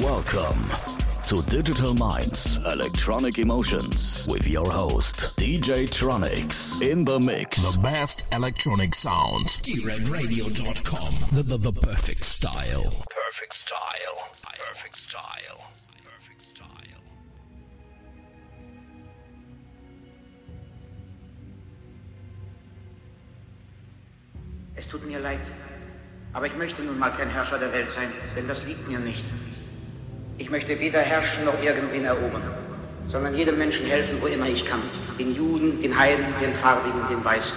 Welcome to Digital Minds Electronic Emotions with your host, DJ Tronics, in the mix. The best electronic sounds. DREDRadio.com. The, the, the perfect style. Perfect style. Perfect style. Perfect style. Es tut mir leid, aber ich möchte nun mal kein Herrscher der Welt sein, denn das liegt mir nicht. Ich möchte weder herrschen noch irgendwen erobern, sondern jedem Menschen helfen, wo immer ich kann. Den Juden, den Heiden, den Farbigen, den Weißen.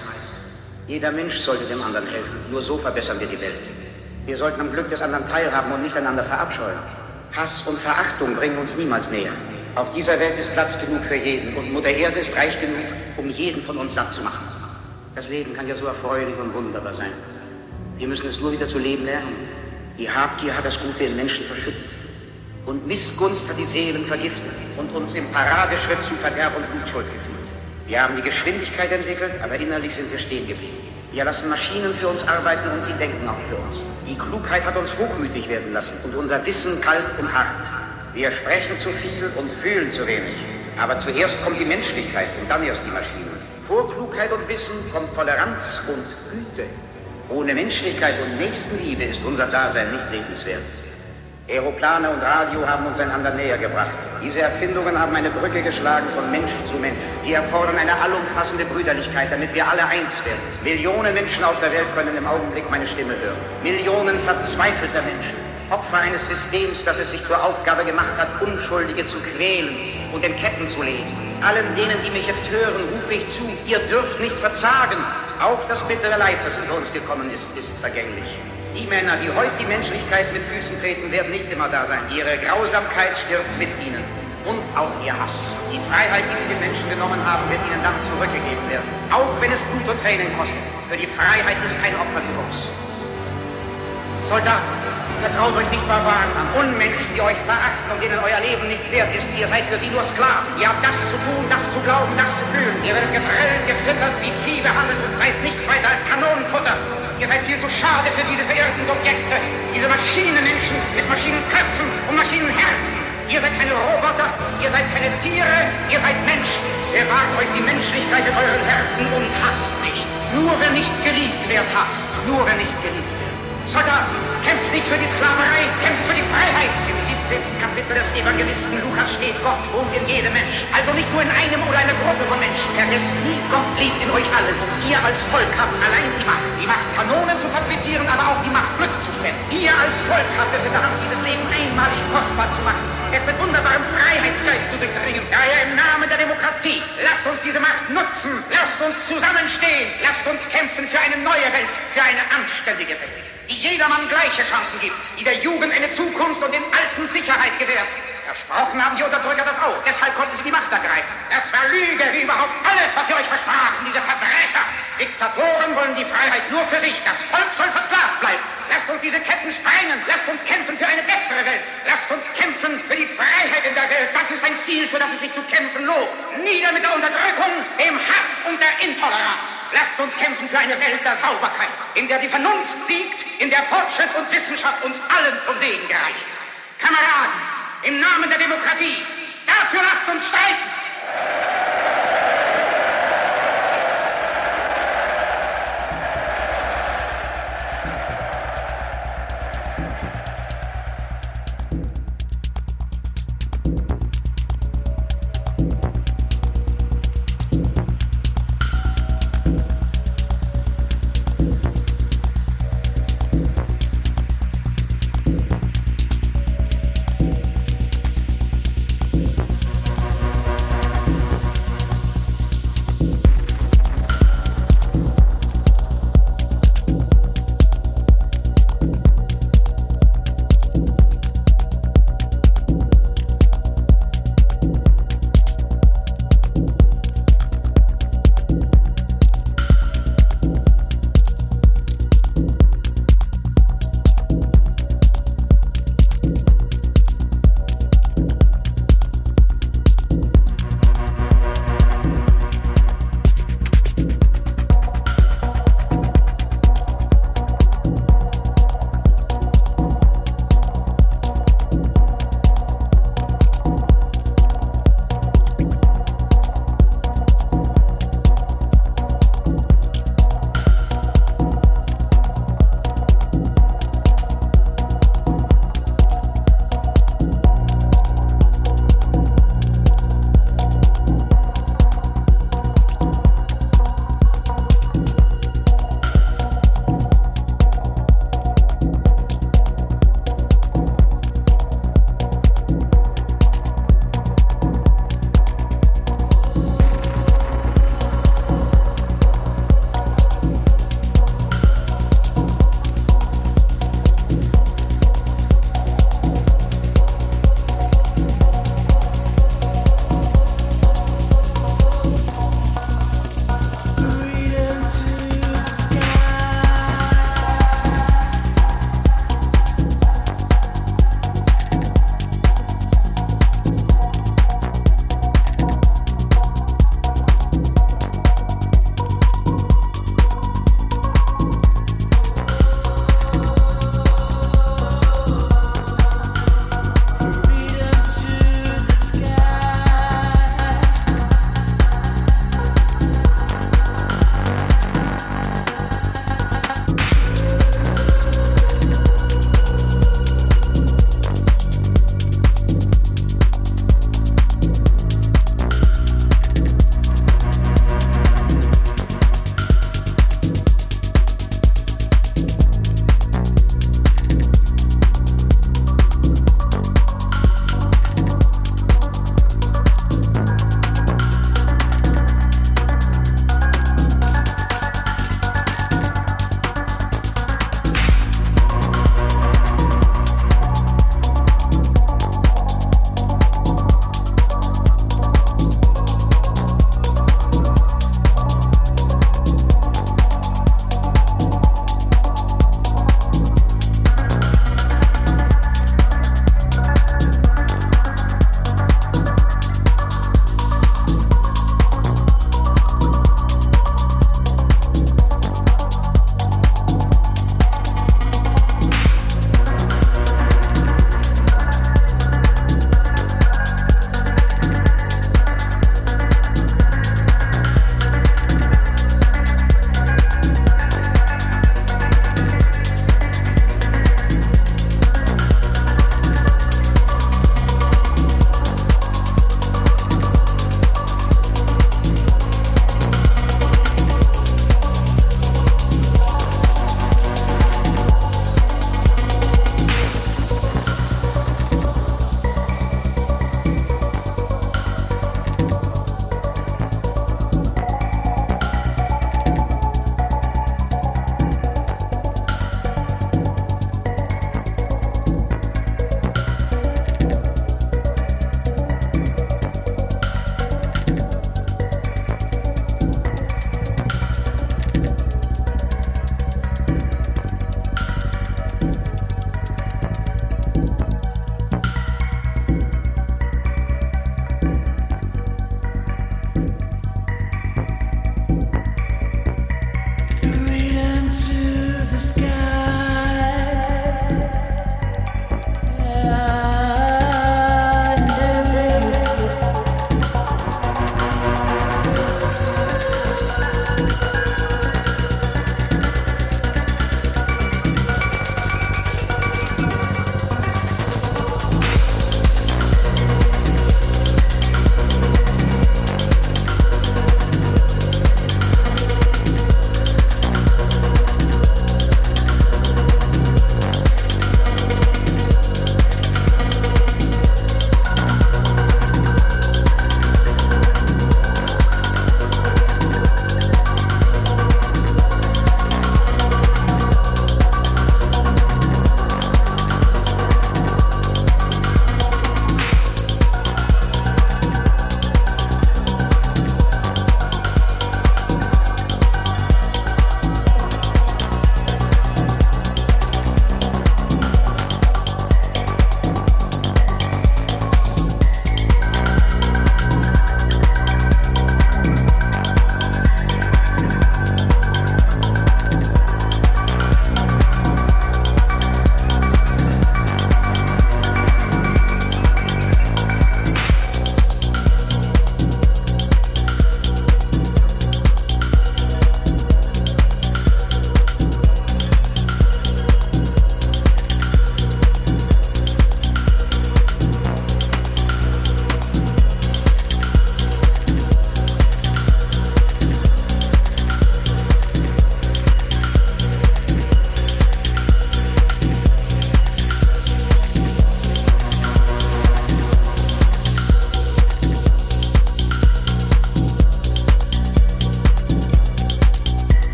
Jeder Mensch sollte dem anderen helfen. Nur so verbessern wir die Welt. Wir sollten am Glück des anderen teilhaben und nicht einander verabscheuen. Hass und Verachtung bringen uns niemals näher. Auf dieser Welt ist Platz genug für jeden und Mutter Erde ist reich genug, um jeden von uns satt zu machen. Das Leben kann ja so erfreulich und wunderbar sein. Wir müssen es nur wieder zu leben lernen. Die Habgier hat das Gute im Menschen verschüttet. Und Missgunst hat die Seelen vergiftet und uns im Paradeschritt zu Verderb und Blutschuld geführt. Wir haben die Geschwindigkeit entwickelt, aber innerlich sind wir stehen geblieben. Wir lassen Maschinen für uns arbeiten und sie denken auch für uns. Die Klugheit hat uns hochmütig werden lassen und unser Wissen kalt und hart. Wir sprechen zu viel und fühlen zu wenig. Aber zuerst kommt die Menschlichkeit und dann erst die Maschinen. Vor Klugheit und Wissen kommt Toleranz und Güte. Ohne Menschlichkeit und Nächstenliebe ist unser Dasein nicht lebenswert. Aeroplane und Radio haben uns einander näher gebracht. Diese Erfindungen haben eine Brücke geschlagen von Mensch zu Mensch. Die erfordern eine allumfassende Brüderlichkeit, damit wir alle eins werden. Millionen Menschen auf der Welt können im Augenblick meine Stimme hören. Millionen verzweifelter Menschen. Opfer eines Systems, das es sich zur Aufgabe gemacht hat, Unschuldige zu quälen und in Ketten zu legen. Allen denen, die mich jetzt hören, rufe ich zu, ihr dürft nicht verzagen. Auch das bittere Leid, das über uns gekommen ist, ist vergänglich. Die Männer, die heute die Menschlichkeit mit Füßen treten, werden nicht immer da sein. Ihre Grausamkeit stirbt mit ihnen. Und auch ihr Hass. Die Freiheit, die sie den Menschen genommen haben, wird ihnen dann zurückgegeben werden. Auch wenn es Blut und Tränen kostet. Für die Freiheit ist kein Opfer zu groß. Soldaten, vertraut euch nicht Barbaren an. Unmenschen, die euch verachten und denen euer Leben nichts wert ist. Ihr seid für sie nur Sklaven. Ihr habt das zu tun, das zu glauben, das zu fühlen. Ihr werdet geprellt, gefüttert, wie Vieh behandelt und seid nichts weiter als Kanonenfutter. Ihr seid viel zu schade für diese verirrten Subjekte, diese Maschinenmenschen mit Maschinenköpfen und Maschinenherzen. Ihr seid keine Roboter, ihr seid keine Tiere, ihr seid Menschen. Bewahrt euch die Menschlichkeit in euren Herzen und hasst nicht. Nur wer nicht geliebt wird, hasst. Nur wer nicht geliebt Soldaten, kämpft nicht für die Sklaverei, kämpft für die Freiheit. Im 17. Kapitel des Evangelisten Lukas steht, Gott wohnt in jedem Menschen. Also nicht nur in einem oder einer Gruppe von Menschen. Vergesst nie, Gott lebt in euch allen. Und ihr als Volk habt allein die Macht. Die Macht, Kanonen zu fabrizieren, aber auch die Macht, Glück zu spenden. Ihr als Volk habt es in der Hand, dieses Leben einmalig kostbar zu machen. Es mit wunderbarem Freiheitsgeist zu durchdringen. Daher im Namen der Demokratie, lasst uns diese Macht nutzen. Lasst uns zusammenstehen. Lasst uns kämpfen für eine neue Welt, für eine anständige Welt die jedermann gleiche Chancen gibt, die der Jugend eine Zukunft und den Alten Sicherheit gewährt. Versprochen haben die Unterdrücker das auch, deshalb konnten sie die Macht ergreifen. Das war Lüge, wie überhaupt alles, was sie euch versprachen, diese Verbrecher. Diktatoren wollen die Freiheit nur für sich, das Volk soll versklavt bleiben. Lasst uns diese Ketten sprengen, lasst uns kämpfen für eine bessere Welt. Lasst uns kämpfen für die Freiheit in der Welt. Das ist ein Ziel, für das es sich zu kämpfen lohnt. Nieder mit der Unterdrückung, dem Hass und der Intoleranz. Lasst uns kämpfen für eine Welt der Sauberkeit, in der die Vernunft siegt, in der Fortschritt und Wissenschaft uns allen zum Segen gereicht. Kameraden, im Namen der Demokratie, dafür lasst uns streiten!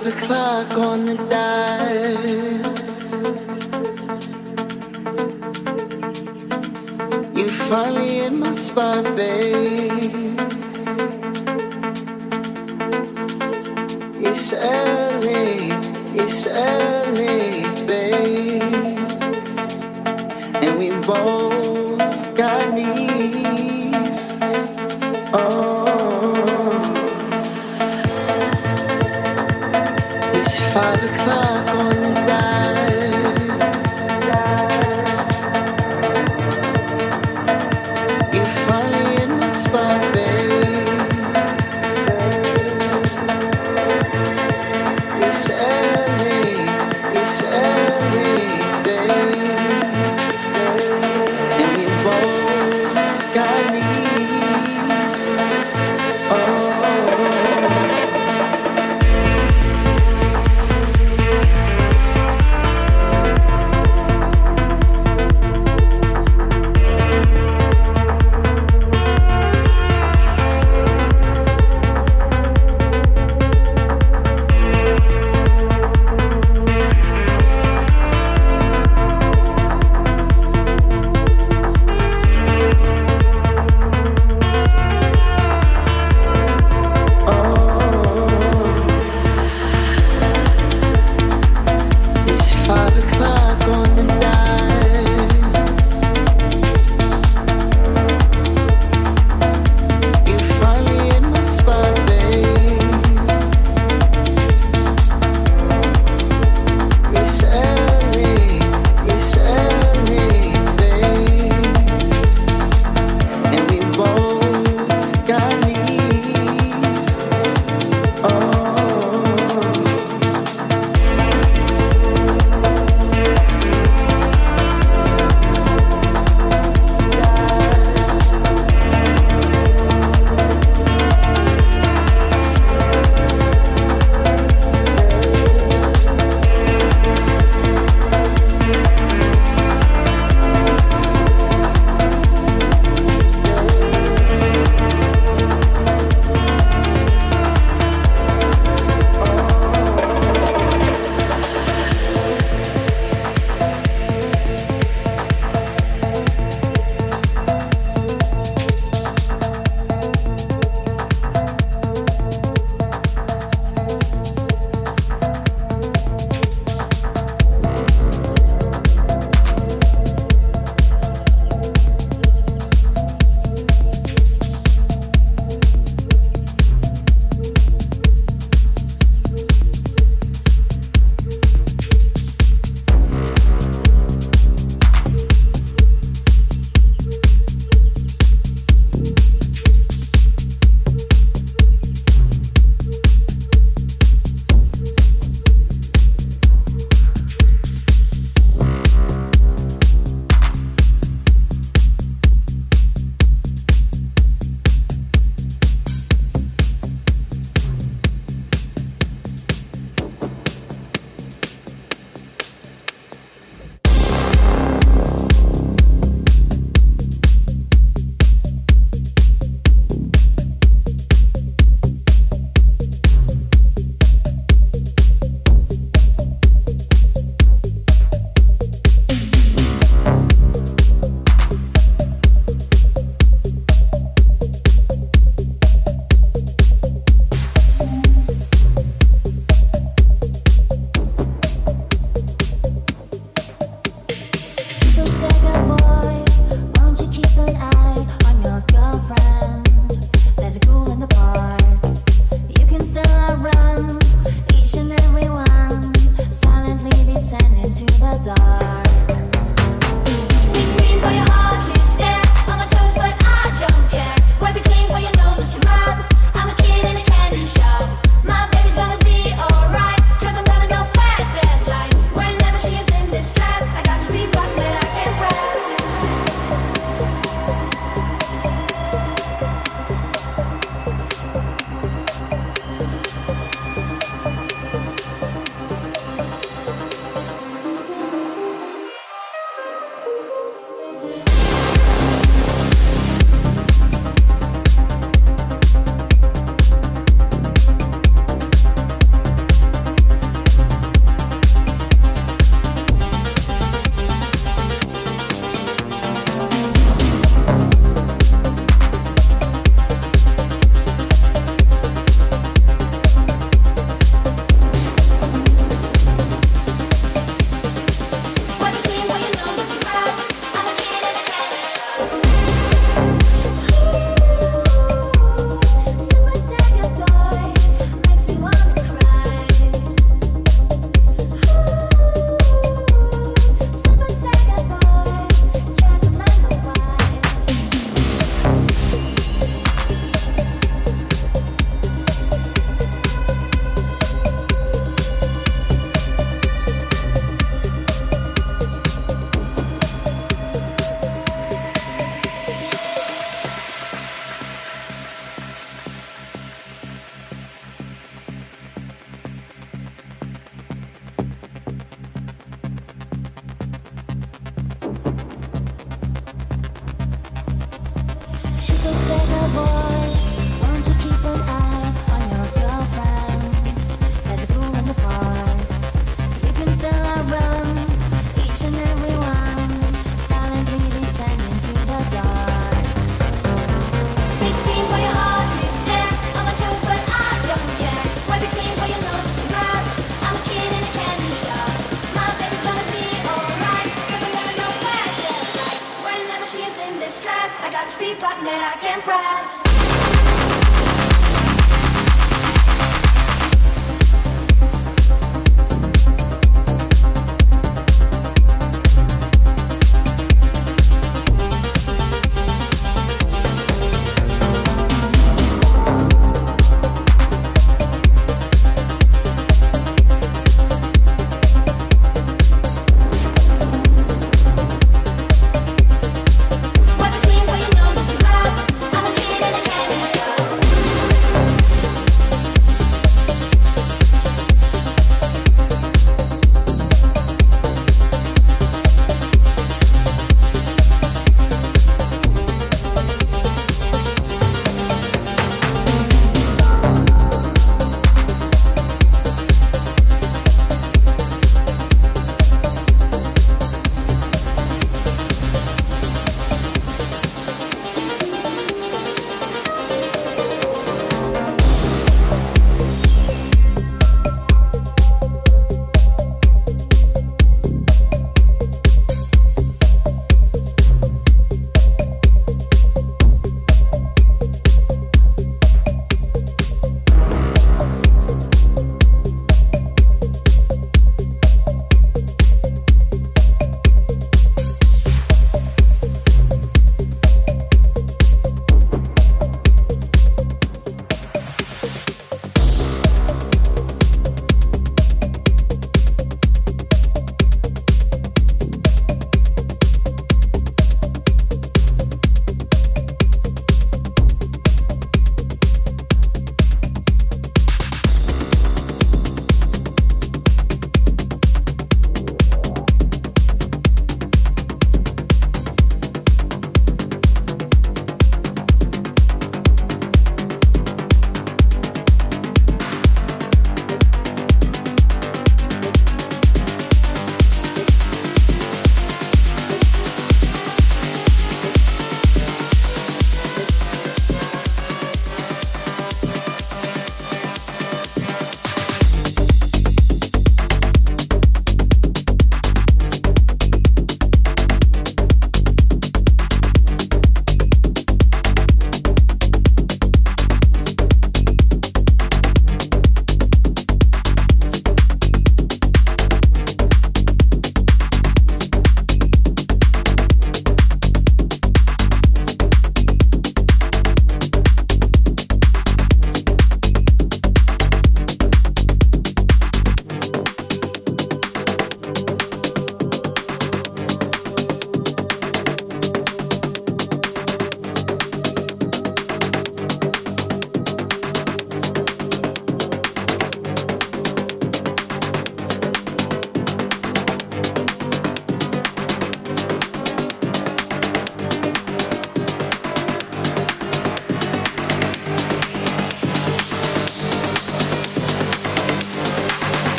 Five o'clock on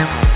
Bye.